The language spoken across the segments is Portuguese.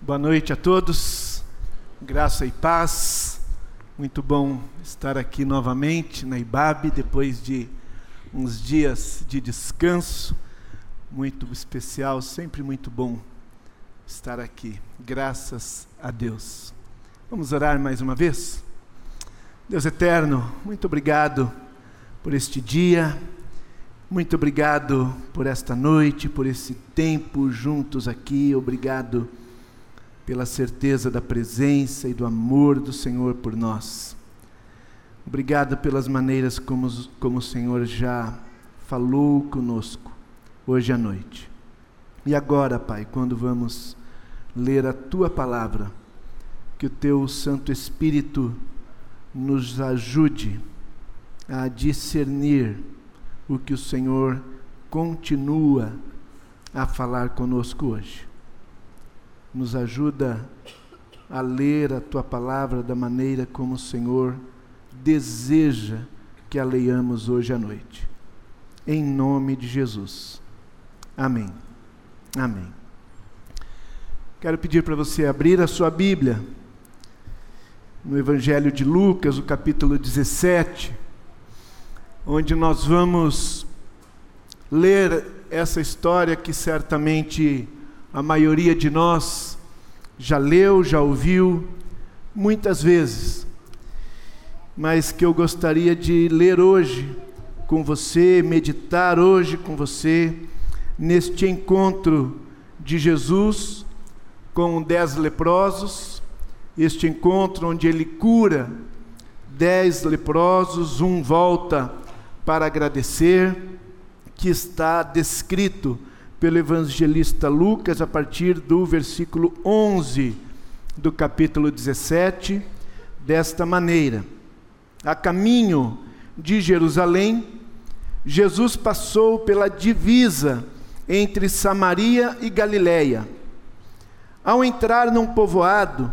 Boa noite a todos, graça e paz. Muito bom estar aqui novamente na IBAB, depois de uns dias de descanso. Muito especial, sempre muito bom estar aqui. Graças a Deus. Vamos orar mais uma vez? Deus eterno, muito obrigado por este dia. Muito obrigado por esta noite, por esse tempo juntos aqui. Obrigado pela certeza da presença e do amor do Senhor por nós. Obrigado pelas maneiras como, como o Senhor já falou conosco hoje à noite. E agora, Pai, quando vamos ler a tua palavra, que o teu Santo Espírito nos ajude a discernir o que o Senhor continua a falar conosco hoje nos ajuda a ler a tua palavra da maneira como o Senhor deseja que a leiamos hoje à noite. Em nome de Jesus. Amém. Amém. Quero pedir para você abrir a sua Bíblia no Evangelho de Lucas, o capítulo 17, onde nós vamos ler essa história que certamente a maioria de nós já leu, já ouviu muitas vezes, mas que eu gostaria de ler hoje com você, meditar hoje com você, neste encontro de Jesus com dez leprosos, este encontro onde ele cura dez leprosos, um volta para agradecer, que está descrito pelo evangelista Lucas a partir do versículo 11 do capítulo 17, desta maneira: A caminho de Jerusalém, Jesus passou pela divisa entre Samaria e Galiléia. Ao entrar num povoado,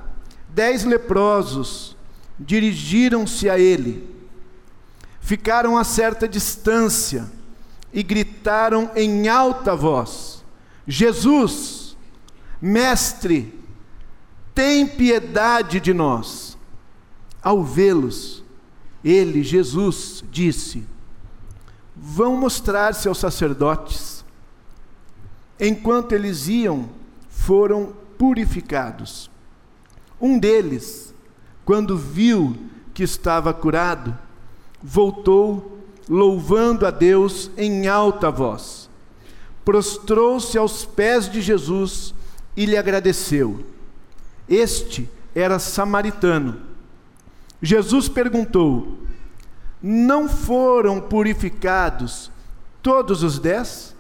dez leprosos dirigiram-se a ele. Ficaram a certa distância e gritaram em alta voz: Jesus, Mestre, tem piedade de nós. Ao vê-los, ele, Jesus, disse: Vão mostrar-se aos sacerdotes. Enquanto eles iam, foram purificados. Um deles, quando viu que estava curado, voltou louvando a Deus em alta voz. Prostrou-se aos pés de Jesus e lhe agradeceu. Este era samaritano. Jesus perguntou: Não foram purificados todos os dez?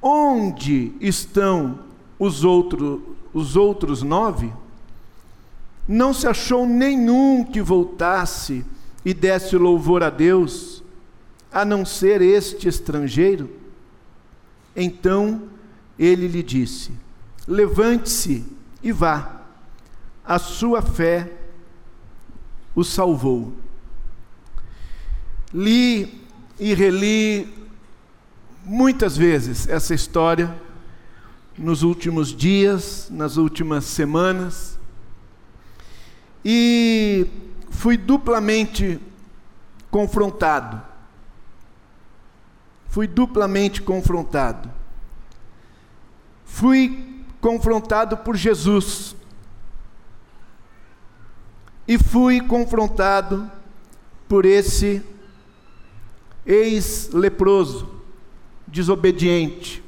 Onde estão os, outro, os outros nove? Não se achou nenhum que voltasse e desse louvor a Deus, a não ser este estrangeiro? Então ele lhe disse: Levante-se e vá, a sua fé o salvou. Li e reli muitas vezes essa história nos últimos dias, nas últimas semanas, e fui duplamente confrontado. Fui duplamente confrontado. Fui confrontado por Jesus. E fui confrontado por esse ex-leproso, desobediente.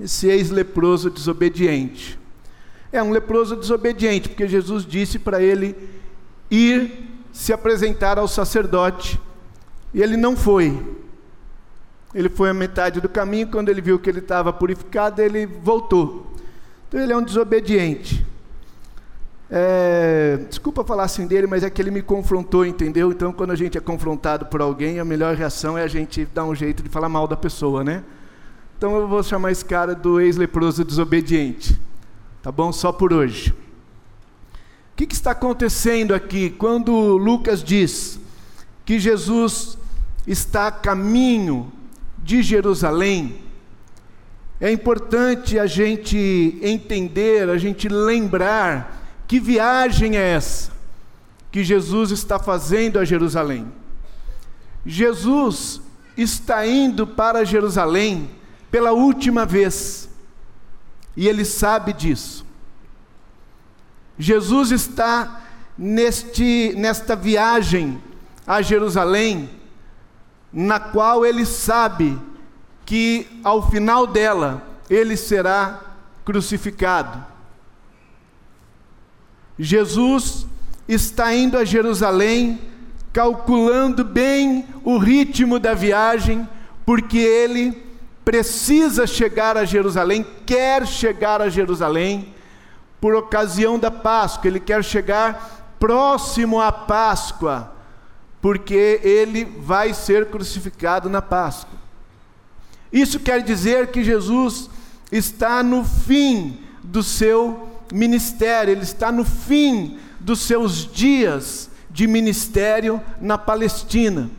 Esse ex-leproso desobediente. É um leproso desobediente, porque Jesus disse para ele ir se apresentar ao sacerdote. E ele não foi. Ele foi a metade do caminho, quando ele viu que ele estava purificado, ele voltou. Então ele é um desobediente. É, desculpa falar assim dele, mas é que ele me confrontou, entendeu? Então, quando a gente é confrontado por alguém, a melhor reação é a gente dar um jeito de falar mal da pessoa, né? Então eu vou chamar esse cara do ex-leproso desobediente. Tá bom? Só por hoje. O que, que está acontecendo aqui quando Lucas diz que Jesus está a caminho de Jerusalém? é importante a gente entender, a gente lembrar que viagem é essa que Jesus está fazendo a Jerusalém. Jesus está indo para Jerusalém pela última vez, e ele sabe disso. Jesus está neste, nesta viagem a Jerusalém, na qual ele sabe que ao final dela ele será crucificado. Jesus está indo a Jerusalém, calculando bem o ritmo da viagem, porque ele precisa chegar a Jerusalém, quer chegar a Jerusalém por ocasião da Páscoa, ele quer chegar próximo à Páscoa, porque ele vai ser crucificado na Páscoa. Isso quer dizer que Jesus está no fim do seu ministério, ele está no fim dos seus dias de ministério na Palestina.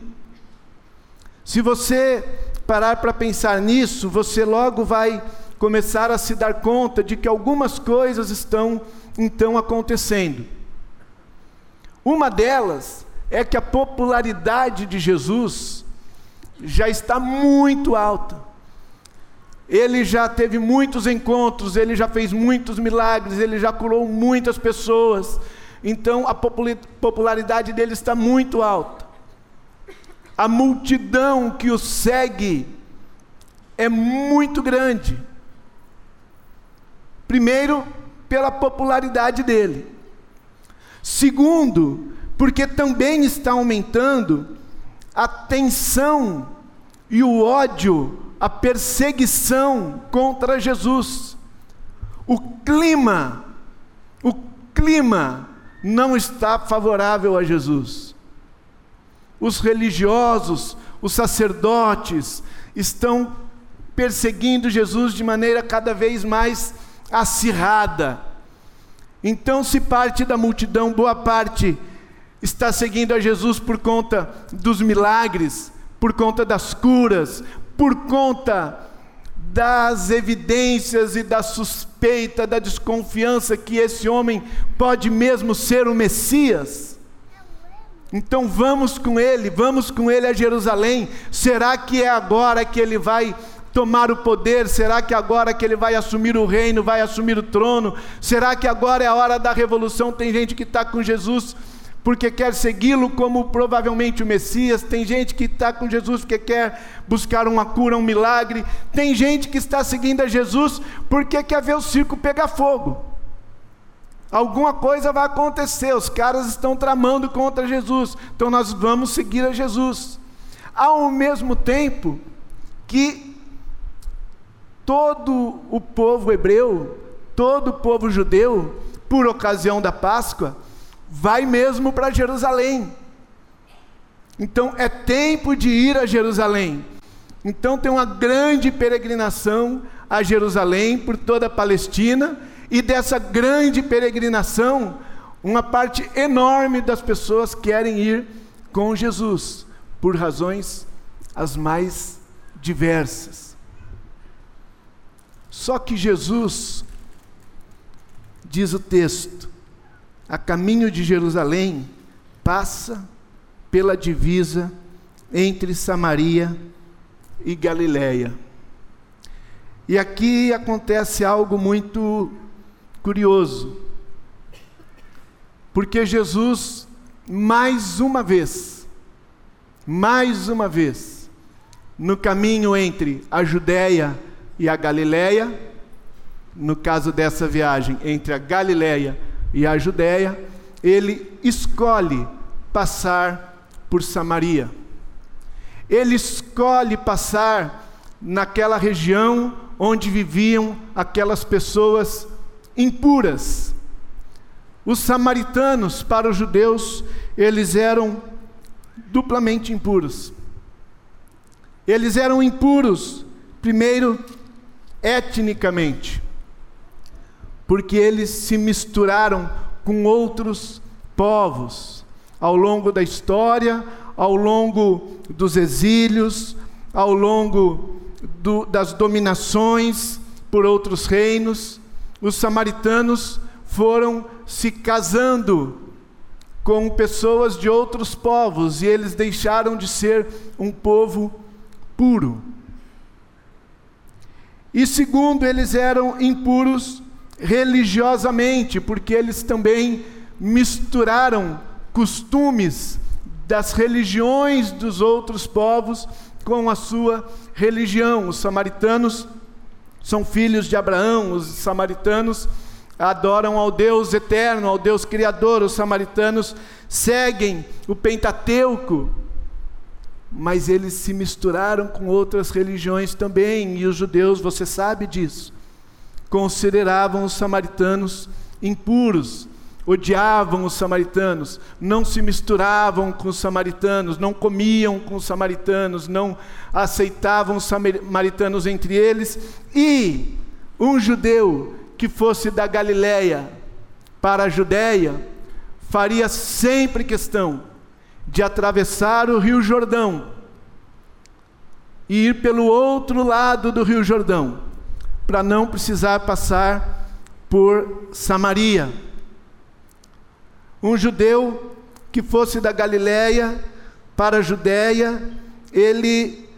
Se você parar para pensar nisso, você logo vai começar a se dar conta de que algumas coisas estão então acontecendo. Uma delas é que a popularidade de Jesus já está muito alta. Ele já teve muitos encontros, ele já fez muitos milagres, ele já curou muitas pessoas. Então a popularidade dele está muito alta. A multidão que o segue é muito grande. Primeiro, pela popularidade dele. Segundo, porque também está aumentando a tensão e o ódio a perseguição contra Jesus. O clima, o clima não está favorável a Jesus. Os religiosos, os sacerdotes estão perseguindo Jesus de maneira cada vez mais acirrada. Então, se parte da multidão, boa parte, está seguindo a Jesus por conta dos milagres, por conta das curas, por conta das evidências e da suspeita, da desconfiança que esse homem pode mesmo ser o Messias. Então vamos com ele, vamos com ele a Jerusalém. Será que é agora que ele vai tomar o poder? Será que agora que ele vai assumir o reino, vai assumir o trono? Será que agora é a hora da revolução? Tem gente que está com Jesus porque quer segui-lo como provavelmente o Messias, tem gente que está com Jesus porque quer buscar uma cura, um milagre, tem gente que está seguindo a Jesus porque quer ver o circo pegar fogo. Alguma coisa vai acontecer, os caras estão tramando contra Jesus, então nós vamos seguir a Jesus. Ao mesmo tempo que todo o povo hebreu, todo o povo judeu, por ocasião da Páscoa, vai mesmo para Jerusalém. Então é tempo de ir a Jerusalém. Então tem uma grande peregrinação a Jerusalém por toda a Palestina, e dessa grande peregrinação, uma parte enorme das pessoas querem ir com Jesus, por razões as mais diversas. Só que Jesus, diz o texto, a caminho de Jerusalém, passa pela divisa entre Samaria e Galiléia. E aqui acontece algo muito curioso, porque Jesus, mais uma vez, mais uma vez, no caminho entre a Judéia e a Galiléia, no caso dessa viagem entre a Galiléia e a Judéia, ele escolhe passar por Samaria. Ele escolhe passar naquela região onde viviam aquelas pessoas impuras. Os samaritanos, para os judeus, eles eram duplamente impuros. Eles eram impuros, primeiro, etnicamente porque eles se misturaram com outros povos ao longo da história, ao longo dos exílios, ao longo do, das dominações por outros reinos, os samaritanos foram se casando com pessoas de outros povos e eles deixaram de ser um povo puro. E segundo, eles eram impuros religiosamente, porque eles também misturaram costumes das religiões dos outros povos com a sua religião. Os samaritanos são filhos de Abraão, os samaritanos adoram ao Deus eterno, ao Deus criador. Os samaritanos seguem o Pentateuco, mas eles se misturaram com outras religiões também, e os judeus, você sabe disso, consideravam os samaritanos impuros, odiavam os samaritanos, não se misturavam com os samaritanos, não comiam com os samaritanos, não aceitavam os samaritanos entre eles, e um judeu que fosse da Galiléia para a Judéia, faria sempre questão de atravessar o Rio Jordão e ir pelo outro lado do Rio Jordão, para não precisar passar por Samaria. Um judeu que fosse da Galiléia para a Judéia, ele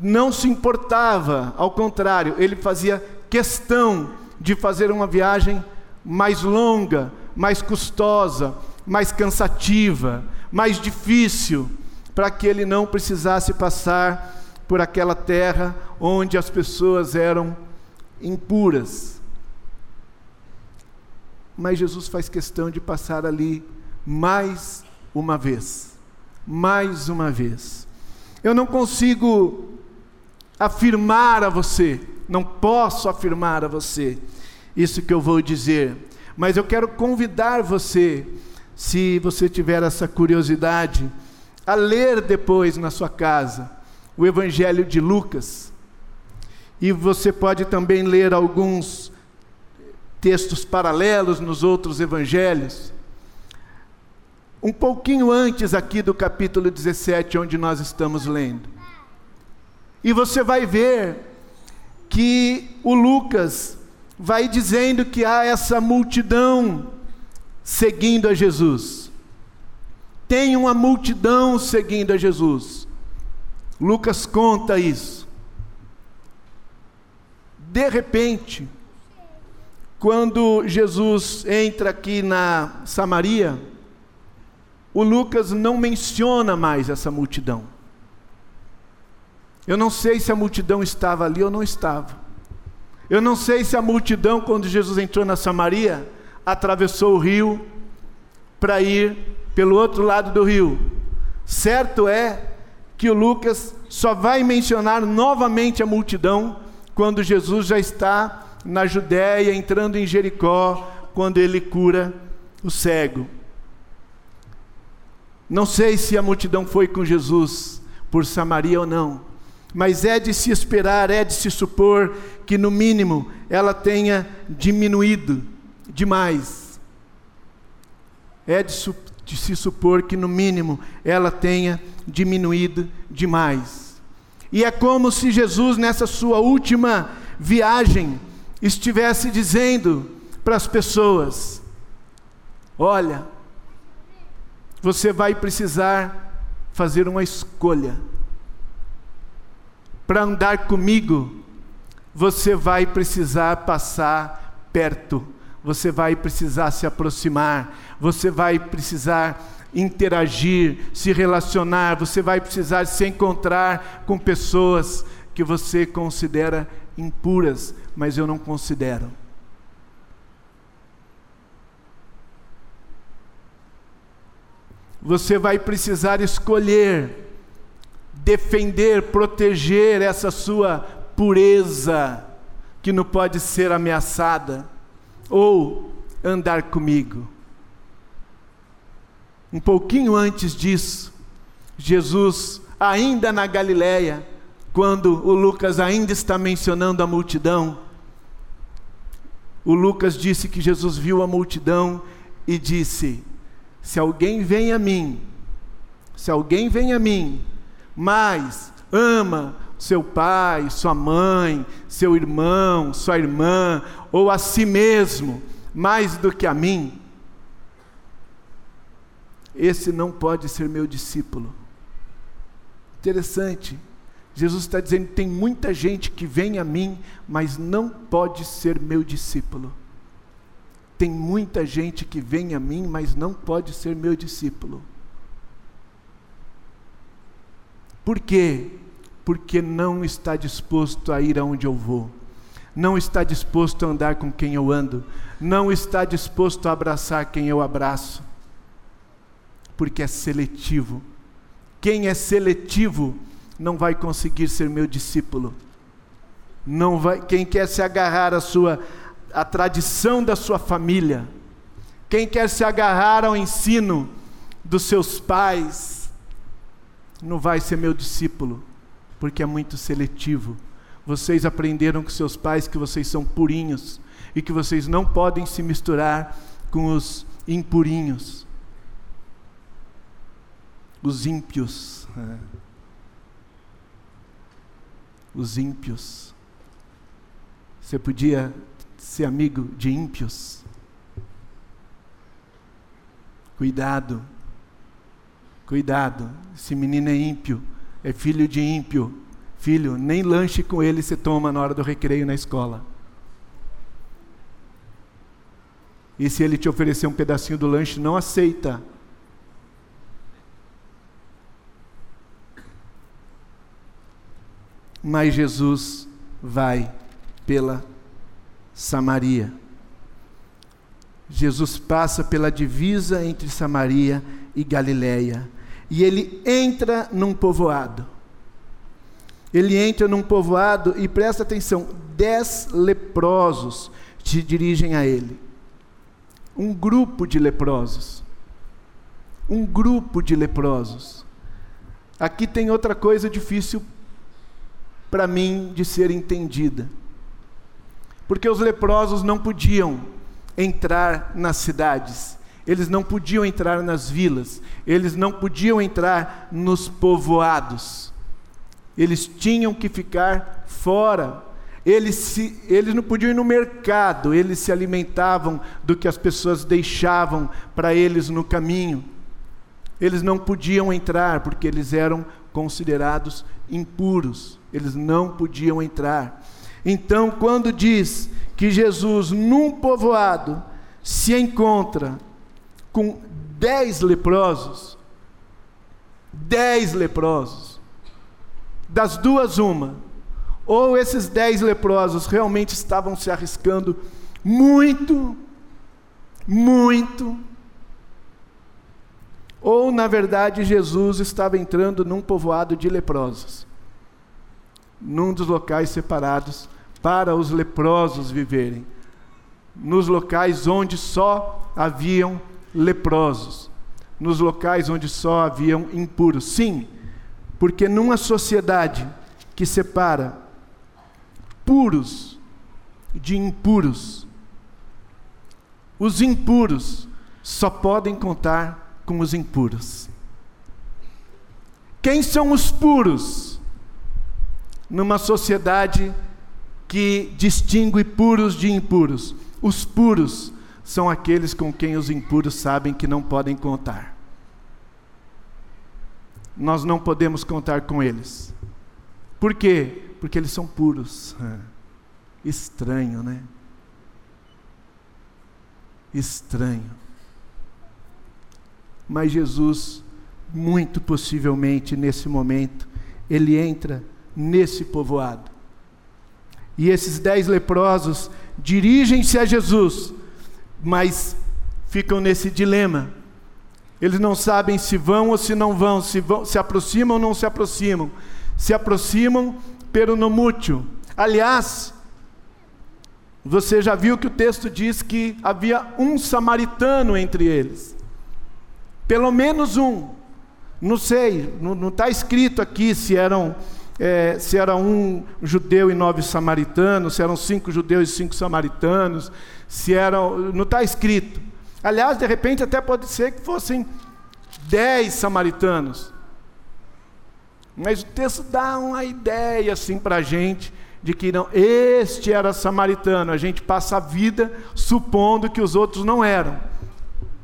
não se importava, ao contrário, ele fazia questão de fazer uma viagem mais longa, mais custosa, mais cansativa, mais difícil, para que ele não precisasse passar por aquela terra onde as pessoas eram impuras. Mas Jesus faz questão de passar ali mais uma vez. Mais uma vez. Eu não consigo afirmar a você, não posso afirmar a você isso que eu vou dizer, mas eu quero convidar você se você tiver essa curiosidade, a ler depois na sua casa o Evangelho de Lucas. E você pode também ler alguns textos paralelos nos outros evangelhos. Um pouquinho antes aqui do capítulo 17, onde nós estamos lendo. E você vai ver que o Lucas vai dizendo que há essa multidão seguindo a Jesus. Tem uma multidão seguindo a Jesus. Lucas conta isso. De repente, quando Jesus entra aqui na Samaria, o Lucas não menciona mais essa multidão. Eu não sei se a multidão estava ali ou não estava. Eu não sei se a multidão, quando Jesus entrou na Samaria, atravessou o rio para ir pelo outro lado do rio. Certo é que o Lucas só vai mencionar novamente a multidão quando Jesus já está na Judéia, entrando em Jericó, quando ele cura o cego. Não sei se a multidão foi com Jesus por Samaria ou não, mas é de se esperar, é de se supor que, no mínimo, ela tenha diminuído demais. É de, su de se supor que, no mínimo, ela tenha diminuído demais. E é como se Jesus, nessa sua última viagem, estivesse dizendo para as pessoas: Olha, você vai precisar fazer uma escolha. Para andar comigo, você vai precisar passar perto você vai precisar se aproximar, você vai precisar interagir, se relacionar, você vai precisar se encontrar com pessoas que você considera impuras, mas eu não considero. Você vai precisar escolher, defender, proteger essa sua pureza que não pode ser ameaçada ou andar comigo. Um pouquinho antes disso, Jesus, ainda na Galiléia, quando o Lucas ainda está mencionando a multidão, o Lucas disse que Jesus viu a multidão e disse: Se alguém vem a mim, se alguém vem a mim, mas ama seu pai, sua mãe, seu irmão, sua irmã, ou a si mesmo, mais do que a mim, esse não pode ser meu discípulo. Interessante. Jesus está dizendo: tem muita gente que vem a mim, mas não pode ser meu discípulo. Tem muita gente que vem a mim, mas não pode ser meu discípulo. Por quê? Porque não está disposto a ir aonde eu vou, não está disposto a andar com quem eu ando, não está disposto a abraçar quem eu abraço, porque é seletivo. Quem é seletivo não vai conseguir ser meu discípulo. Não vai, quem quer se agarrar à sua a tradição da sua família, quem quer se agarrar ao ensino dos seus pais, não vai ser meu discípulo, porque é muito seletivo. Vocês aprenderam com seus pais que vocês são purinhos e que vocês não podem se misturar com os impurinhos, os ímpios. Os ímpios. Você podia ser amigo de ímpios. Cuidado, cuidado, esse menino é ímpio, é filho de ímpio. Filho, nem lanche com ele se toma na hora do recreio na escola. E se ele te oferecer um pedacinho do lanche, não aceita. Mas Jesus vai pela Samaria. Jesus passa pela divisa entre Samaria e Galiléia e ele entra num povoado. Ele entra num povoado e presta atenção: dez leprosos se dirigem a ele. Um grupo de leprosos. Um grupo de leprosos. Aqui tem outra coisa difícil para mim de ser entendida porque os leprosos não podiam entrar nas cidades, eles não podiam entrar nas vilas, eles não podiam entrar nos povoados, eles tinham que ficar fora. Eles, se, eles não podiam ir no mercado, eles se alimentavam do que as pessoas deixavam para eles no caminho. Eles não podiam entrar porque eles eram considerados impuros, eles não podiam entrar. Então, quando diz que Jesus, num povoado, se encontra com dez leprosos, dez leprosos, das duas, uma, ou esses dez leprosos realmente estavam se arriscando muito, muito, ou na verdade Jesus estava entrando num povoado de leprosos, num dos locais separados para os leprosos viverem, nos locais onde só haviam leprosos, nos locais onde só haviam impuros. Sim, porque numa sociedade que separa puros de impuros, os impuros só podem contar com os impuros. Quem são os puros? Numa sociedade que distingue puros de impuros. Os puros são aqueles com quem os impuros sabem que não podem contar. Nós não podemos contar com eles. Por quê? Porque eles são puros. Estranho, né? Estranho. Mas Jesus, muito possivelmente nesse momento, ele entra nesse povoado e esses dez leprosos dirigem-se a Jesus, mas ficam nesse dilema. Eles não sabem se vão ou se não vão, se, vão, se aproximam ou não se aproximam. Se aproximam pelo nomútil. Aliás, você já viu que o texto diz que havia um samaritano entre eles. Pelo menos um. Não sei, não está escrito aqui se eram é, se era um judeu e nove samaritanos, se eram cinco judeus e cinco samaritanos, se eram. Não está escrito. Aliás, de repente até pode ser que fossem dez samaritanos. Mas o texto dá uma ideia assim para a gente de que não, este era samaritano. A gente passa a vida supondo que os outros não eram,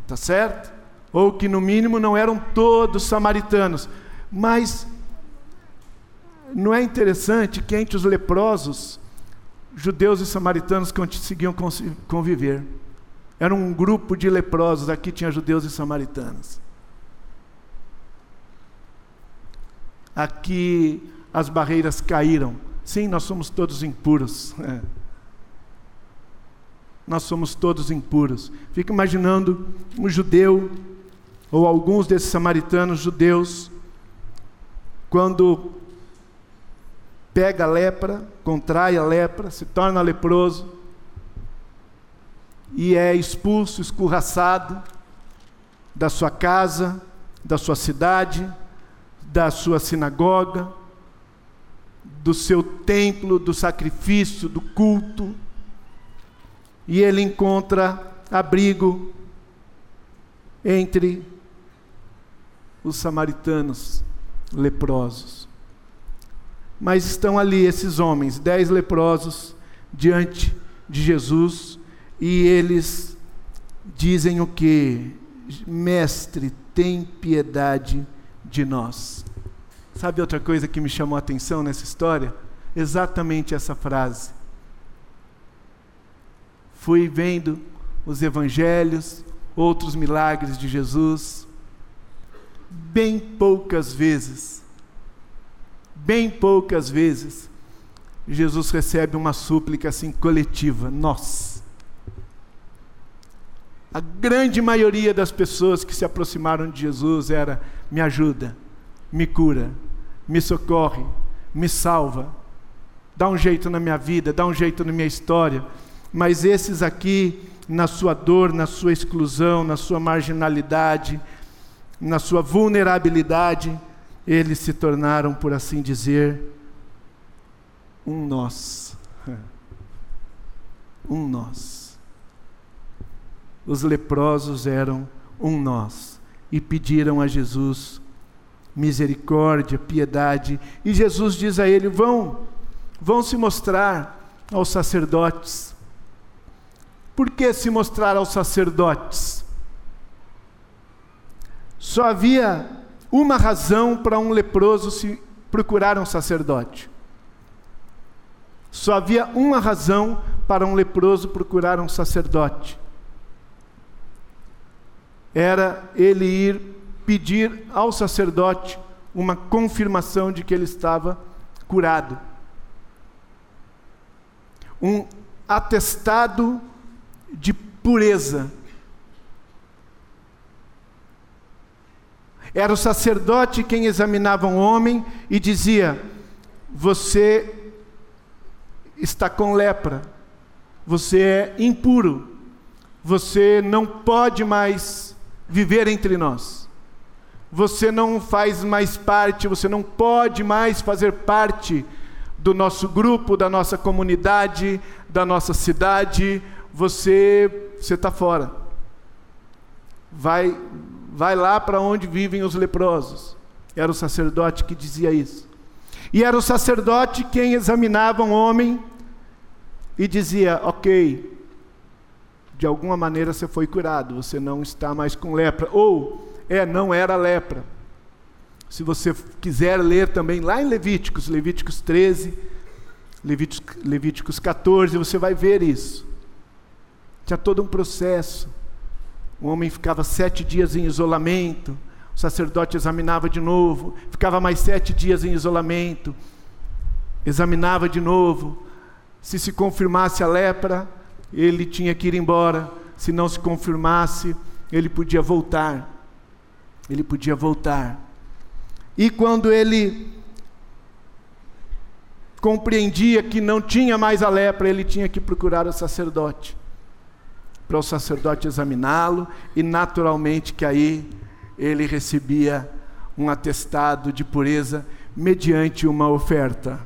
tá certo? Ou que no mínimo não eram todos samaritanos. Mas não é interessante que entre os leprosos, judeus e samaritanos conseguiam conviver. Era um grupo de leprosos, aqui tinha judeus e samaritanos. Aqui as barreiras caíram. Sim, nós somos todos impuros. É. Nós somos todos impuros. Fica imaginando um judeu, ou alguns desses samaritanos judeus, quando pega a lepra, contrai a lepra, se torna leproso e é expulso, escorraçado da sua casa, da sua cidade, da sua sinagoga, do seu templo, do sacrifício, do culto, e ele encontra abrigo entre os samaritanos leprosos. Mas estão ali esses homens, dez leprosos, diante de Jesus, e eles dizem o que? Mestre, tem piedade de nós. Sabe outra coisa que me chamou a atenção nessa história? Exatamente essa frase. Fui vendo os evangelhos, outros milagres de Jesus, bem poucas vezes bem poucas vezes, Jesus recebe uma súplica assim coletiva, nós. A grande maioria das pessoas que se aproximaram de Jesus era: me ajuda, me cura, me socorre, me salva, dá um jeito na minha vida, dá um jeito na minha história. Mas esses aqui, na sua dor, na sua exclusão, na sua marginalidade, na sua vulnerabilidade, eles se tornaram, por assim dizer, um nós. Um nós. Os leprosos eram um nós e pediram a Jesus misericórdia, piedade. E Jesus diz a ele: vão, vão se mostrar aos sacerdotes. Por que se mostrar aos sacerdotes? Só havia uma razão para um leproso se procurar um sacerdote. Só havia uma razão para um leproso procurar um sacerdote. Era ele ir pedir ao sacerdote uma confirmação de que ele estava curado. Um atestado de pureza Era o sacerdote quem examinava um homem e dizia: Você está com lepra, você é impuro, você não pode mais viver entre nós, você não faz mais parte, você não pode mais fazer parte do nosso grupo, da nossa comunidade, da nossa cidade, você está fora. Vai vai lá para onde vivem os leprosos. Era o sacerdote que dizia isso. E era o sacerdote quem examinava um homem e dizia: Ok, de alguma maneira você foi curado, você não está mais com lepra. Ou, é, não era lepra. Se você quiser ler também lá em Levíticos, Levíticos 13, Levíticos, Levíticos 14, você vai ver isso. Tinha todo um processo o homem ficava sete dias em isolamento, o sacerdote examinava de novo, ficava mais sete dias em isolamento, examinava de novo. Se se confirmasse a lepra, ele tinha que ir embora. Se não se confirmasse, ele podia voltar. Ele podia voltar. E quando ele compreendia que não tinha mais a lepra, ele tinha que procurar o sacerdote para o sacerdote examiná-lo e naturalmente que aí ele recebia um atestado de pureza mediante uma oferta.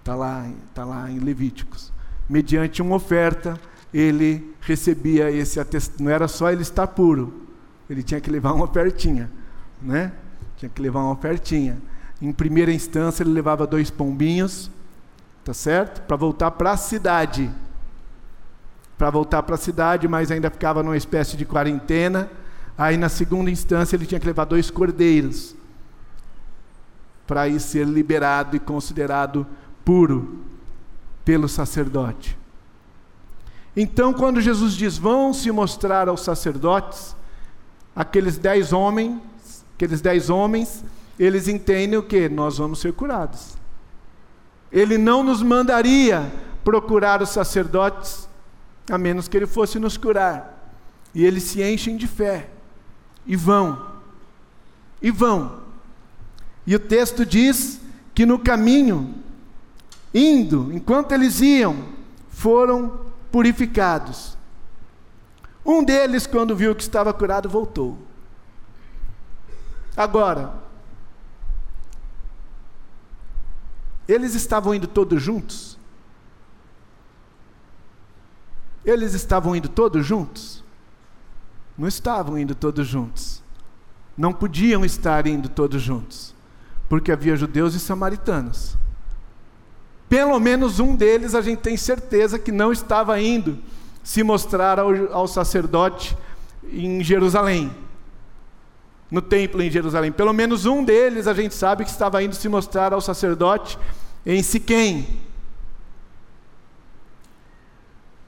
Está lá, tá lá em Levíticos. Mediante uma oferta, ele recebia esse atestado. Não era só ele estar puro, ele tinha que levar uma ofertinha, né? Tinha que levar uma ofertinha. Em primeira instância, ele levava dois pombinhos, tá certo? Para voltar para a cidade. Para voltar para a cidade, mas ainda ficava numa espécie de quarentena. Aí, na segunda instância, ele tinha que levar dois cordeiros para ir ser liberado e considerado puro pelo sacerdote. Então, quando Jesus diz: Vão se mostrar aos sacerdotes, aqueles dez homens, aqueles dez homens, eles entendem o que? Nós vamos ser curados. Ele não nos mandaria procurar os sacerdotes, a menos que ele fosse nos curar. E eles se enchem de fé e vão. E vão. E o texto diz que no caminho, indo, enquanto eles iam, foram purificados. Um deles, quando viu que estava curado, voltou. Agora, eles estavam indo todos juntos? Eles estavam indo todos juntos? Não estavam indo todos juntos. Não podiam estar indo todos juntos, porque havia judeus e samaritanos. Pelo menos um deles a gente tem certeza que não estava indo se mostrar ao, ao sacerdote em Jerusalém no templo em Jerusalém. Pelo menos um deles a gente sabe que estava indo se mostrar ao sacerdote em Siquém,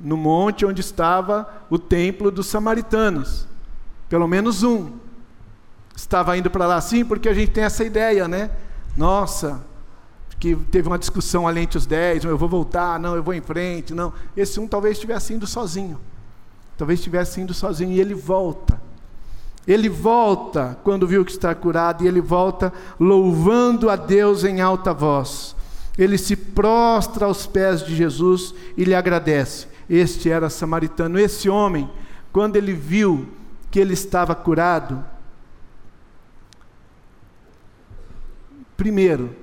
no monte onde estava o templo dos samaritanos. Pelo menos um estava indo para lá, sim, porque a gente tem essa ideia, né? Nossa, que teve uma discussão ali entre os dez, eu vou voltar, não, eu vou em frente, não. Esse um talvez estivesse indo sozinho. Talvez estivesse indo sozinho e ele volta. Ele volta quando viu que está curado, e ele volta louvando a Deus em alta voz. Ele se prostra aos pés de Jesus e lhe agradece. Este era samaritano. Esse homem, quando ele viu que ele estava curado, primeiro,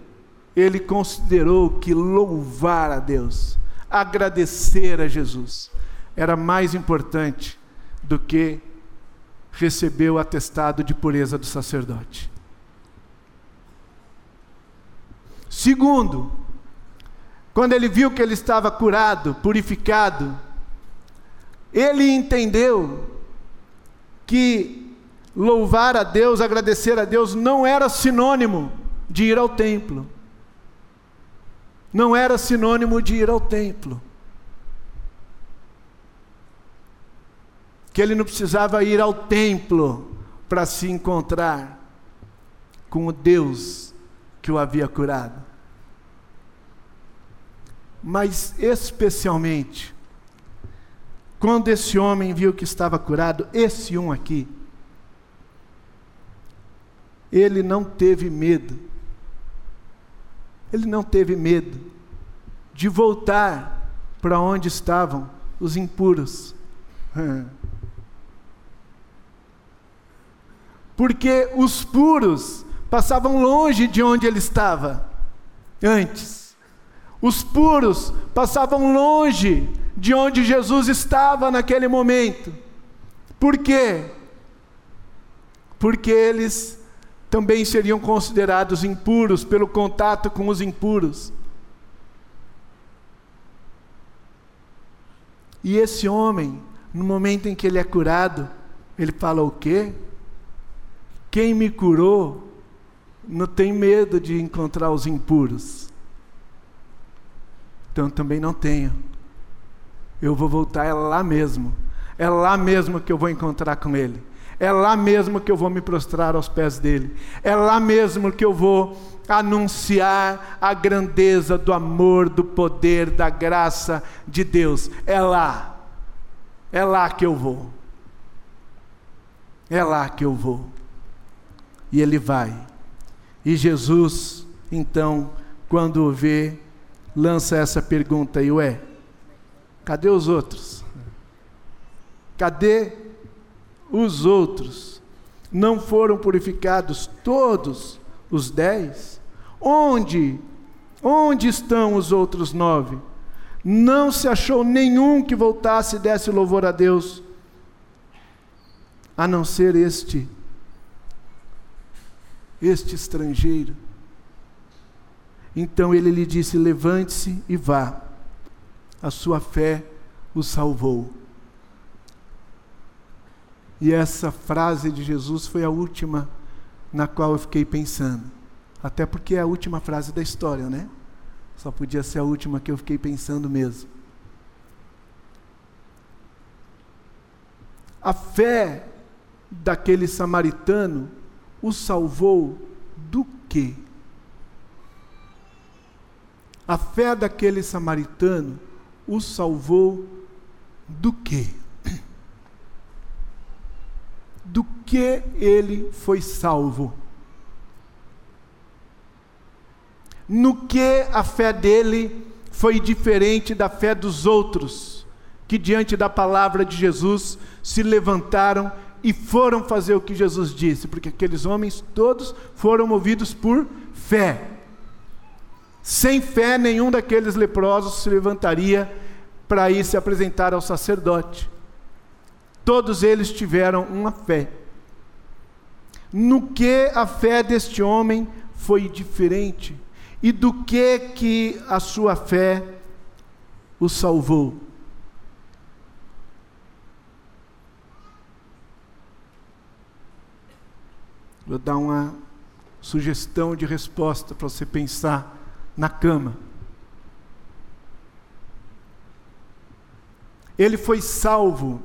ele considerou que louvar a Deus, agradecer a Jesus, era mais importante do que recebeu o atestado de pureza do sacerdote. Segundo, quando ele viu que ele estava curado, purificado, ele entendeu que louvar a Deus, agradecer a Deus, não era sinônimo de ir ao templo. Não era sinônimo de ir ao templo. que ele não precisava ir ao templo para se encontrar com o Deus que o havia curado. Mas especialmente, quando esse homem viu que estava curado, esse um aqui, ele não teve medo, ele não teve medo de voltar para onde estavam os impuros. porque os puros passavam longe de onde ele estava antes. Os puros passavam longe de onde Jesus estava naquele momento. Por quê? Porque eles também seriam considerados impuros pelo contato com os impuros. E esse homem, no momento em que ele é curado, ele fala o quê? Quem me curou não tem medo de encontrar os impuros. Então também não tenho. Eu vou voltar é lá mesmo. É lá mesmo que eu vou encontrar com ele. É lá mesmo que eu vou me prostrar aos pés dele. É lá mesmo que eu vou anunciar a grandeza do amor, do poder, da graça de Deus. É lá. É lá que eu vou. É lá que eu vou. E ele vai. E Jesus, então, quando o vê, lança essa pergunta e ué, cadê os outros? Cadê os outros? Não foram purificados todos os dez? Onde? Onde estão os outros nove? Não se achou nenhum que voltasse e desse louvor a Deus, a não ser este este estrangeiro. Então ele lhe disse: Levante-se e vá, a sua fé o salvou. E essa frase de Jesus foi a última na qual eu fiquei pensando. Até porque é a última frase da história, né? Só podia ser a última que eu fiquei pensando mesmo. A fé daquele samaritano o salvou do quê? A fé daquele samaritano o salvou do quê? Do que ele foi salvo? No que a fé dele foi diferente da fé dos outros, que diante da palavra de Jesus se levantaram e foram fazer o que Jesus disse, porque aqueles homens todos foram movidos por fé. Sem fé, nenhum daqueles leprosos se levantaria para ir se apresentar ao sacerdote. Todos eles tiveram uma fé. No que a fé deste homem foi diferente? E do que que a sua fé o salvou? Vou dar uma sugestão de resposta para você pensar na cama. Ele foi salvo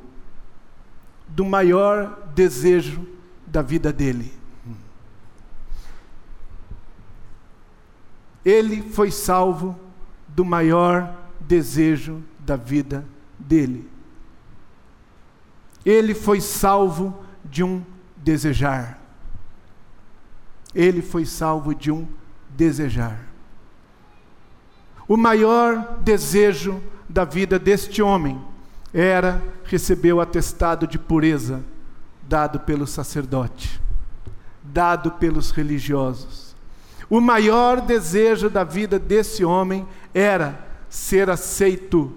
do maior desejo da vida dele. Ele foi salvo do maior desejo da vida dele. Ele foi salvo de um desejar ele foi salvo de um desejar. O maior desejo da vida deste homem era receber o atestado de pureza dado pelo sacerdote, dado pelos religiosos. O maior desejo da vida desse homem era ser aceito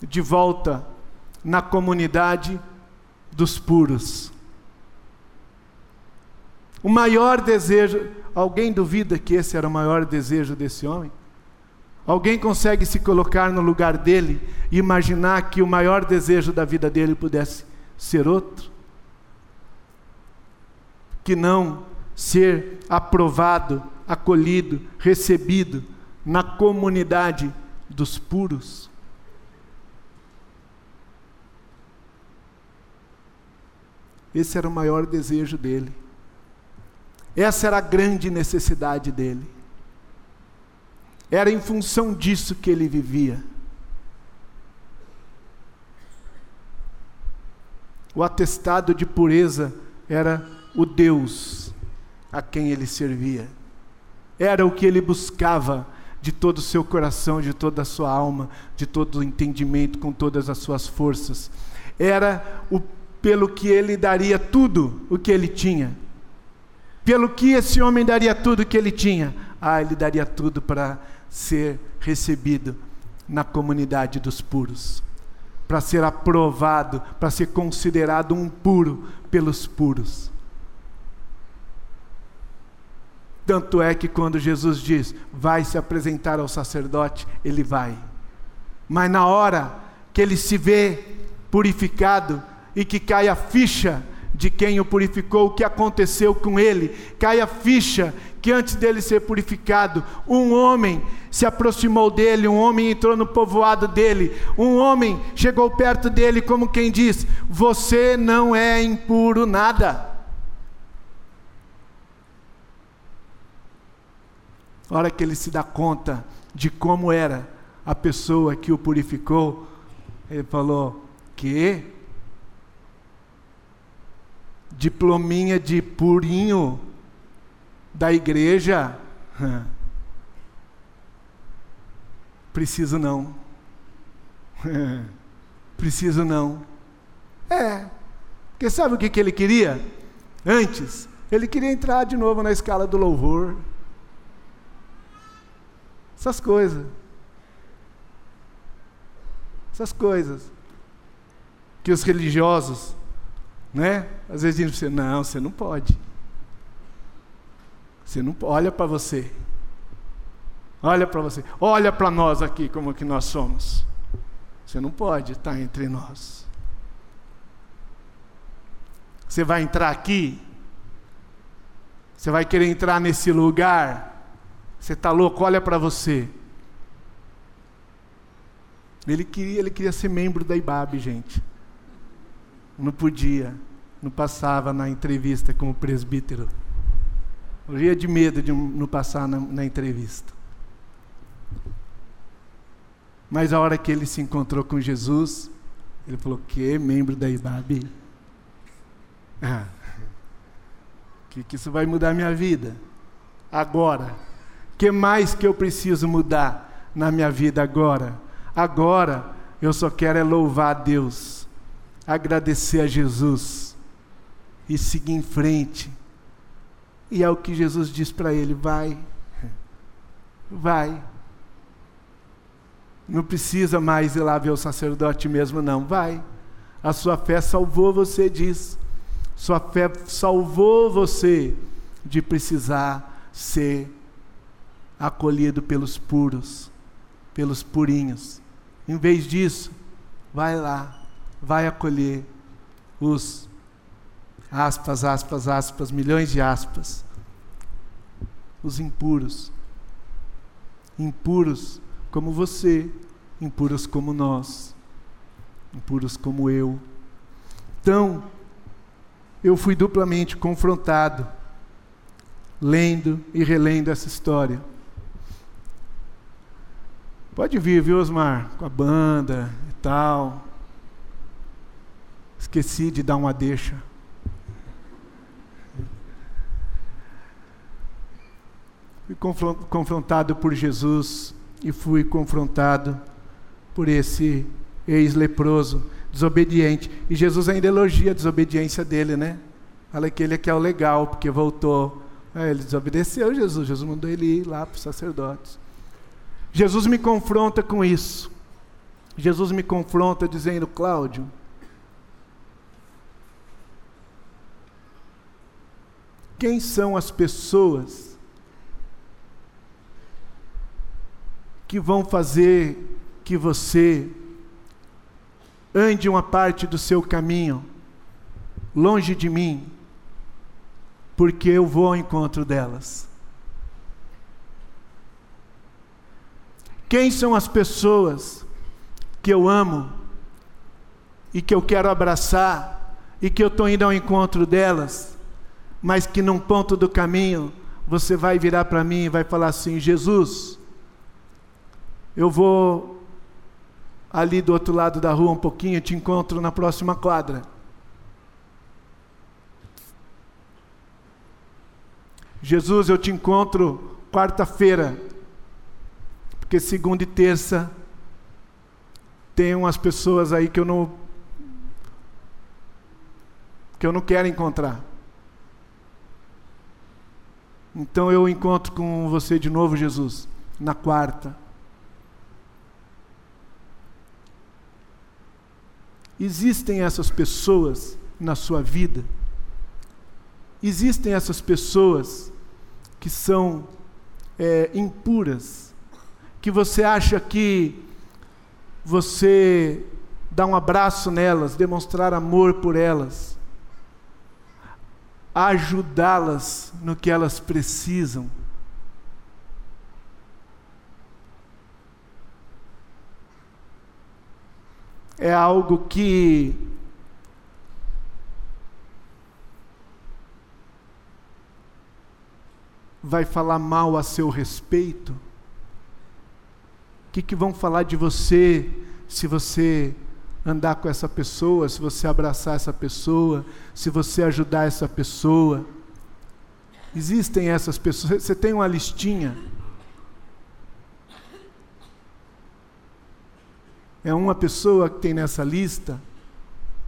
de volta na comunidade dos puros. O maior desejo, alguém duvida que esse era o maior desejo desse homem? Alguém consegue se colocar no lugar dele e imaginar que o maior desejo da vida dele pudesse ser outro? Que não ser aprovado, acolhido, recebido na comunidade dos puros? Esse era o maior desejo dele. Essa era a grande necessidade dele. Era em função disso que ele vivia. O atestado de pureza era o Deus a quem ele servia. Era o que ele buscava de todo o seu coração, de toda a sua alma, de todo o entendimento, com todas as suas forças. Era o pelo que ele daria tudo o que ele tinha pelo que esse homem daria tudo que ele tinha? Ah, ele daria tudo para ser recebido na comunidade dos puros, para ser aprovado, para ser considerado um puro pelos puros. Tanto é que quando Jesus diz, vai se apresentar ao sacerdote, ele vai. Mas na hora que ele se vê purificado e que cai a ficha de quem o purificou, o que aconteceu com ele. Cai a ficha que antes dele ser purificado, um homem se aproximou dele, um homem entrou no povoado dele, um homem chegou perto dele, como quem diz: Você não é impuro nada. A hora que ele se dá conta de como era a pessoa que o purificou, ele falou: Que? Diplominha de purinho da igreja. Preciso não. Preciso não. É. Porque sabe o que, que ele queria? Antes, ele queria entrar de novo na escala do louvor. Essas coisas. Essas coisas. Que os religiosos né? Às vezes dizem você, não, você não pode. Você não olha para você. Olha para você. Olha para nós aqui como que nós somos. Você não pode estar entre nós. Você vai entrar aqui? Você vai querer entrar nesse lugar? Você está louco? Olha para você. Ele queria, ele queria ser membro da IBAB, gente. Não podia, não passava na entrevista como presbítero. Morria de medo de não passar na, na entrevista. Mas a hora que ele se encontrou com Jesus, ele falou: Que membro da IBAB? Ah, que, que isso vai mudar minha vida? Agora. que mais que eu preciso mudar na minha vida agora? Agora eu só quero é louvar a Deus, agradecer a Jesus e seguir em frente. E é o que Jesus diz para ele: vai, vai. Não precisa mais ir lá ver o sacerdote mesmo, não. Vai. A sua fé salvou você disso. Sua fé salvou você de precisar ser acolhido pelos puros, pelos purinhos. Em vez disso, vai lá, vai acolher os aspas, aspas, aspas, milhões de aspas, os impuros. Impuros como você, impuros como nós, impuros como eu. Então, eu fui duplamente confrontado, lendo e relendo essa história. Pode vir, viu, Osmar? Com a banda e tal. Esqueci de dar uma deixa. Fui confrontado por Jesus e fui confrontado por esse ex-leproso, desobediente. E Jesus ainda elogia a desobediência dele, né? Fala que ele é que é o legal, porque voltou. É, ele desobedeceu Jesus, Jesus mandou ele ir lá para os sacerdotes. Jesus me confronta com isso. Jesus me confronta dizendo, Cláudio, quem são as pessoas que vão fazer que você ande uma parte do seu caminho longe de mim, porque eu vou ao encontro delas. Quem são as pessoas que eu amo e que eu quero abraçar e que eu estou indo ao encontro delas, mas que num ponto do caminho você vai virar para mim e vai falar assim: Jesus, eu vou ali do outro lado da rua um pouquinho, te encontro na próxima quadra. Jesus, eu te encontro quarta-feira, porque segunda e terça tem umas pessoas aí que eu não que eu não quero encontrar. Então eu encontro com você de novo, Jesus, na quarta. Existem essas pessoas na sua vida? Existem essas pessoas que são é, impuras, que você acha que você dá um abraço nelas, demonstrar amor por elas, ajudá-las no que elas precisam, é algo que vai falar mal a seu respeito? O que, que vão falar de você se você andar com essa pessoa, se você abraçar essa pessoa, se você ajudar essa pessoa? Existem essas pessoas, você tem uma listinha É uma pessoa que tem nessa lista?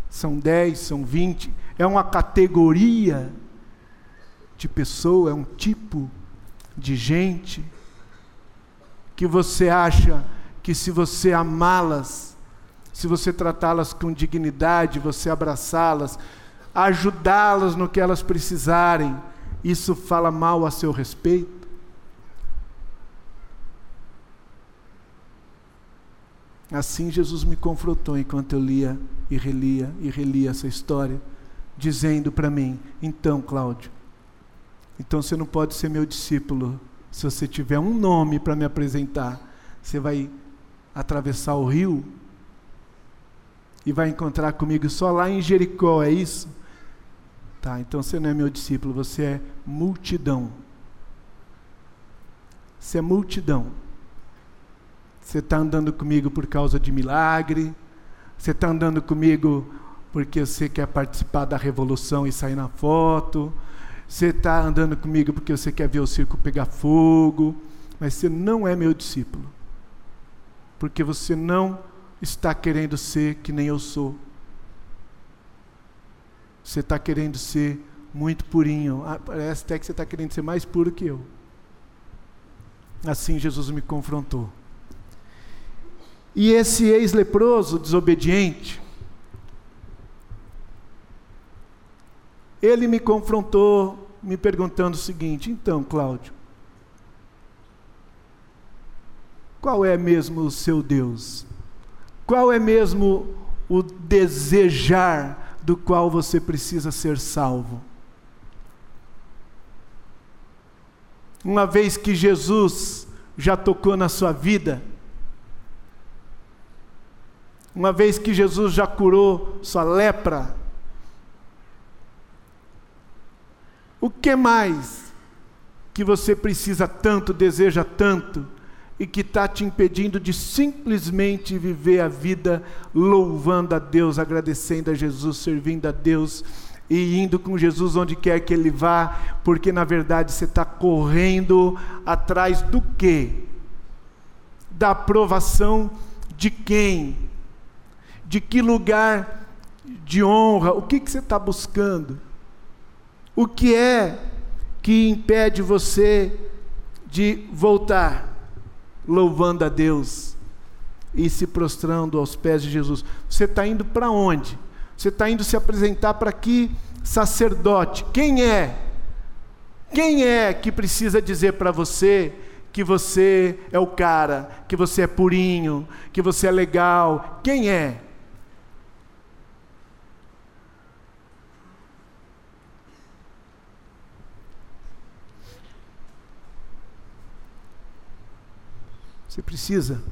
São dez, são vinte? É uma categoria de pessoa, é um tipo de gente que você acha que se você amá-las, se você tratá-las com dignidade, você abraçá-las, ajudá-las no que elas precisarem, isso fala mal a seu respeito? Assim Jesus me confrontou enquanto eu lia e relia e relia essa história, dizendo para mim: então, Cláudio, então você não pode ser meu discípulo se você tiver um nome para me apresentar. Você vai atravessar o rio e vai encontrar comigo só lá em Jericó, é isso? Tá, então você não é meu discípulo, você é multidão. Você é multidão. Você está andando comigo por causa de milagre, você está andando comigo porque você quer participar da revolução e sair na foto, você está andando comigo porque você quer ver o circo pegar fogo, mas você não é meu discípulo, porque você não está querendo ser que nem eu sou. Você está querendo ser muito purinho. Ah, parece até que você está querendo ser mais puro que eu. Assim Jesus me confrontou. E esse ex-leproso desobediente, ele me confrontou, me perguntando o seguinte: então, Cláudio, qual é mesmo o seu Deus? Qual é mesmo o desejar do qual você precisa ser salvo? Uma vez que Jesus já tocou na sua vida, uma vez que Jesus já curou sua lepra, o que mais que você precisa tanto, deseja tanto, e que está te impedindo de simplesmente viver a vida louvando a Deus, agradecendo a Jesus, servindo a Deus e indo com Jesus onde quer que Ele vá, porque na verdade você está correndo atrás do quê? Da aprovação de quem? De que lugar de honra? O que, que você está buscando? O que é que impede você de voltar? Louvando a Deus e se prostrando aos pés de Jesus. Você está indo para onde? Você está indo se apresentar para que sacerdote? Quem é? Quem é que precisa dizer para você que você é o cara, que você é purinho, que você é legal? Quem é? Você precisa.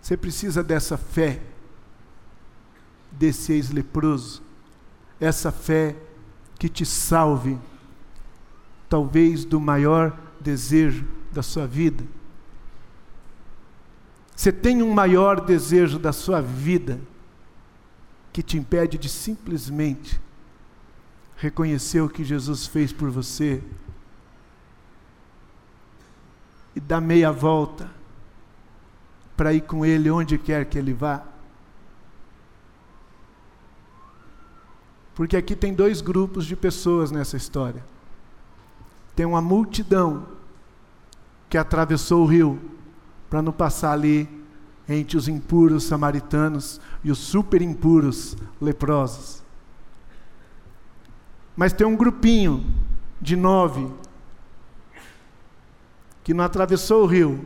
Você precisa dessa fé, desse ex-leproso, essa fé que te salve, talvez do maior desejo da sua vida. Você tem um maior desejo da sua vida que te impede de simplesmente reconhecer o que Jesus fez por você e dar meia volta para ir com Ele onde quer que Ele vá. Porque aqui tem dois grupos de pessoas nessa história. Tem uma multidão que atravessou o rio para não passar ali entre os impuros samaritanos e os super impuros leprosos. Mas tem um grupinho de nove que não atravessou o rio,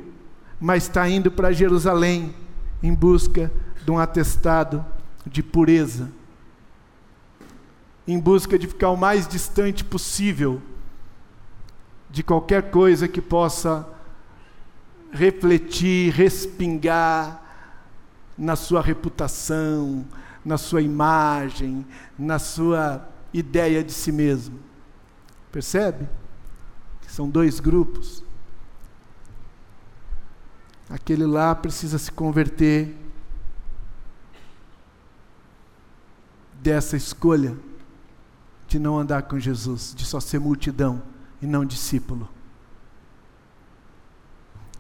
mas está indo para Jerusalém em busca de um atestado de pureza, em busca de ficar o mais distante possível de qualquer coisa que possa refletir, respingar na sua reputação, na sua imagem, na sua ideia de si mesmo. Percebe? São dois grupos. Aquele lá precisa se converter dessa escolha de não andar com Jesus, de só ser multidão e não discípulo.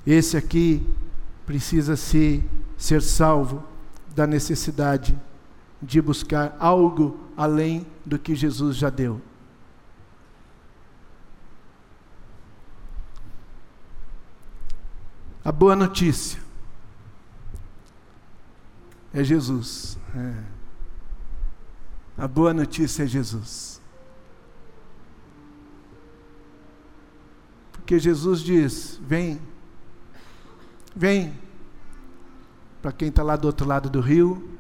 Esse aqui precisa se ser salvo da necessidade de buscar algo além do que Jesus já deu. A boa notícia é Jesus. É. A boa notícia é Jesus. Porque Jesus diz: vem, vem. Para quem está lá do outro lado do rio,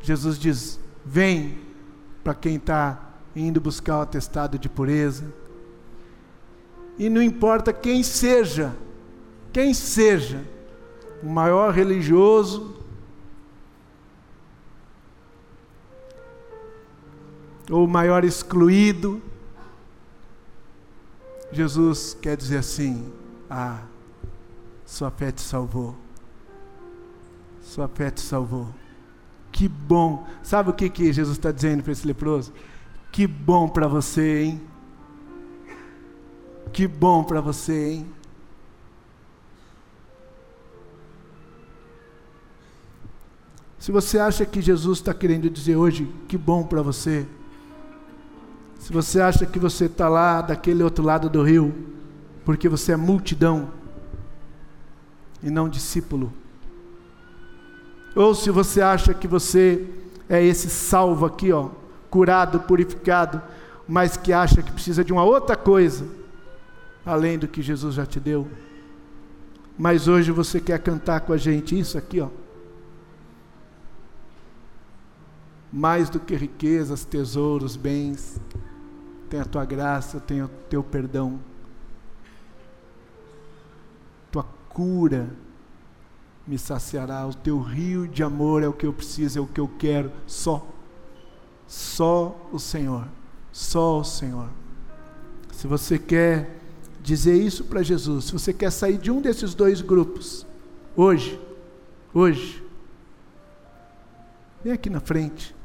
Jesus diz: vem. Para quem está indo buscar o atestado de pureza. E não importa quem seja, quem seja, o maior religioso, ou o maior excluído, Jesus quer dizer assim: Ah, sua fé te salvou. Sua fé te salvou. Que bom. Sabe o que, que Jesus está dizendo para esse leproso? Que bom para você, hein? Que bom para você, hein? Se você acha que Jesus está querendo dizer hoje, que bom para você. Se você acha que você está lá daquele outro lado do rio, porque você é multidão e não discípulo. Ou se você acha que você é esse salvo aqui, ó, curado, purificado, mas que acha que precisa de uma outra coisa, além do que Jesus já te deu. Mas hoje você quer cantar com a gente isso aqui, ó. Mais do que riquezas, tesouros, bens, tem a tua graça, tem o teu perdão, tua cura me saciará, o teu rio de amor é o que eu preciso, é o que eu quero, só, só o Senhor, só o Senhor. Se você quer dizer isso para Jesus, se você quer sair de um desses dois grupos, hoje, hoje, vem aqui na frente.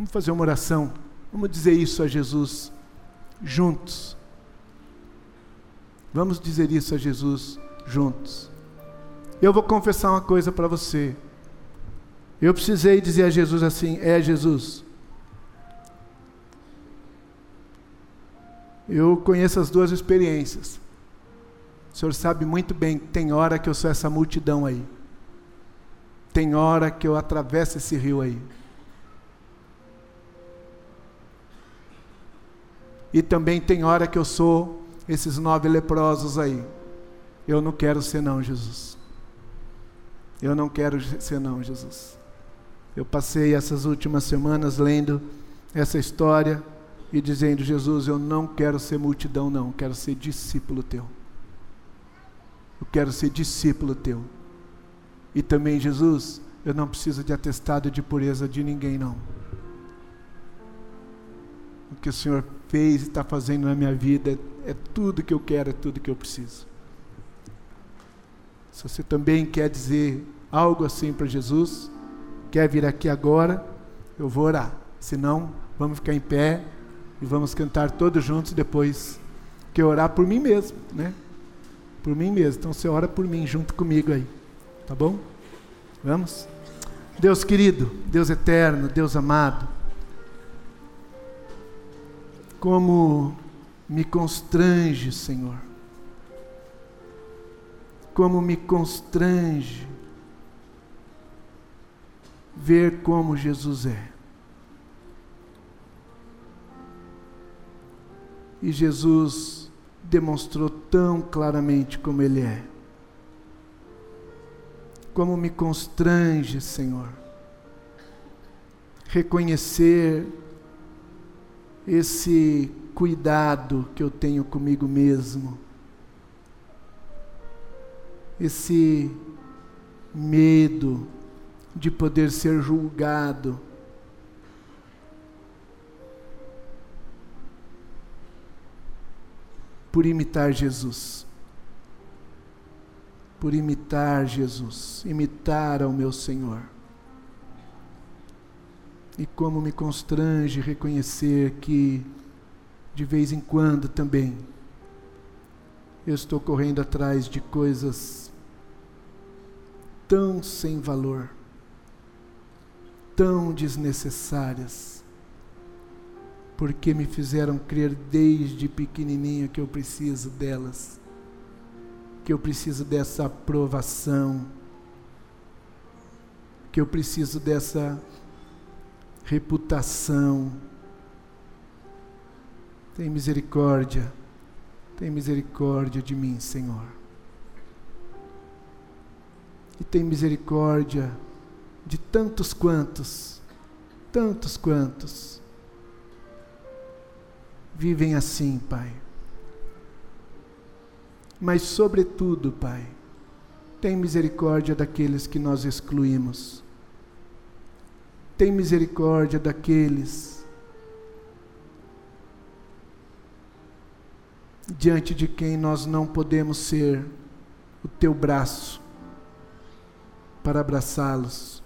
Vamos fazer uma oração. Vamos dizer isso a Jesus juntos. Vamos dizer isso a Jesus juntos. Eu vou confessar uma coisa para você. Eu precisei dizer a Jesus assim: É Jesus. Eu conheço as duas experiências. O senhor sabe muito bem que tem hora que eu sou essa multidão aí. Tem hora que eu atravesso esse rio aí. E também tem hora que eu sou esses nove leprosos aí. Eu não quero ser não, Jesus. Eu não quero ser não, Jesus. Eu passei essas últimas semanas lendo essa história e dizendo: Jesus, eu não quero ser multidão, não, eu quero ser discípulo teu. Eu quero ser discípulo teu. E também, Jesus, eu não preciso de atestado de pureza de ninguém, não. O que o Senhor fez e está fazendo na minha vida é, tudo que eu quero, é tudo que eu preciso. Se você também quer dizer algo assim para Jesus, quer vir aqui agora, eu vou orar. Se não, vamos ficar em pé e vamos cantar todos juntos depois que orar por mim mesmo, né? Por mim mesmo. Então você ora por mim junto comigo aí. Tá bom? Vamos? Deus querido, Deus eterno, Deus amado, como me constrange, Senhor. Como me constrange ver como Jesus é. E Jesus demonstrou tão claramente como Ele é. Como me constrange, Senhor, reconhecer esse cuidado que eu tenho comigo mesmo, esse medo de poder ser julgado. Por imitar Jesus. Por imitar Jesus, imitar ao meu Senhor. E como me constrange reconhecer que, de vez em quando também, eu estou correndo atrás de coisas tão sem valor, tão desnecessárias, porque me fizeram crer desde pequenininho que eu preciso delas, que eu preciso dessa aprovação, que eu preciso dessa reputação. Tem misericórdia Tem misericórdia de mim, Senhor. E tem misericórdia de tantos quantos, tantos quantos vivem assim, Pai. Mas, sobretudo, Pai, tem misericórdia daqueles que nós excluímos. Tem misericórdia daqueles diante de quem nós não podemos ser o teu braço para abraçá-los.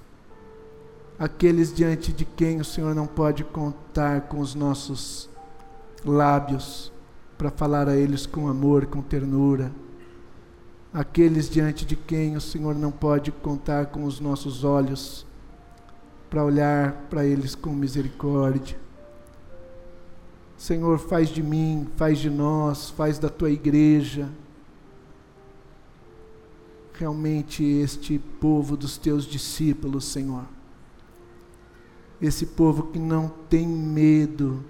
Aqueles diante de quem o Senhor não pode contar com os nossos lábios para falar a eles com amor, com ternura. Aqueles diante de quem o Senhor não pode contar com os nossos olhos para olhar para eles com misericórdia. Senhor, faz de mim, faz de nós, faz da tua igreja realmente este povo dos teus discípulos, Senhor. Esse povo que não tem medo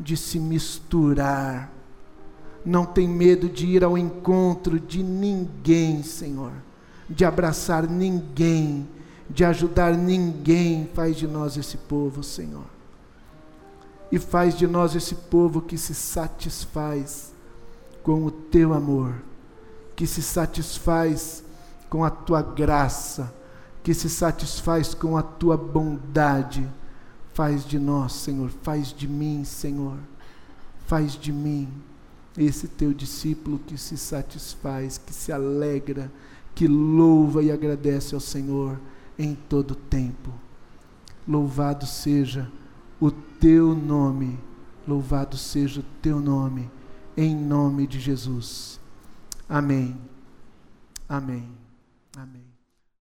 de se misturar, não tem medo de ir ao encontro de ninguém, Senhor, de abraçar ninguém, de ajudar ninguém. Faz de nós esse povo, Senhor. E faz de nós esse povo que se satisfaz com o teu amor, que se satisfaz com a tua graça, que se satisfaz com a tua bondade Faz de nós, Senhor, faz de mim, Senhor, faz de mim esse teu discípulo que se satisfaz, que se alegra, que louva e agradece ao Senhor em todo tempo. Louvado seja o teu nome, louvado seja o teu nome, em nome de Jesus. Amém. Amém.